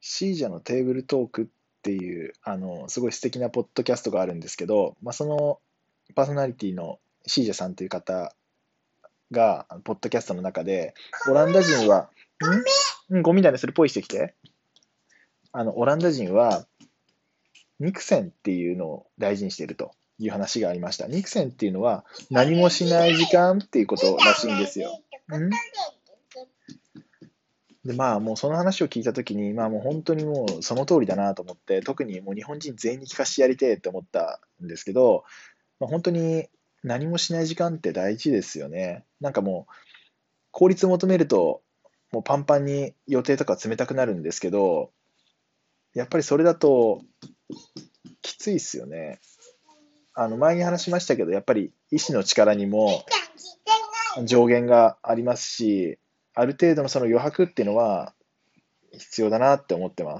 シージャのテーブルトークっていう、あの、すごい素敵なポッドキャストがあるんですけど、まあ、そのパーソナリティのシージャさんという方が、ポッドキャストの中で、オランダ人は、ん？うん、ゴミだね、それポイしてきて。あの、オランダ人は、肉線っていうのを大事にしているという話がありました。肉線っていうのは、何もしない時間っていうことらしいんですよ。ん？で、まあ、もうその話を聞いたときに、まあもう本当にもうその通りだなと思って、特にもう日本人全員に聞かせてやりてえって思ったんですけど、まあ、本当に何もしない時間って大事ですよね。なんかもう、効率求めると、もうパンパンに予定とか冷たくなるんですけど、やっぱりそれだと、きついっすよね。あの、前に話しましたけど、やっぱり意志の力にも上限がありますし、ある程度のその余白っていうのは必要だなって思ってます。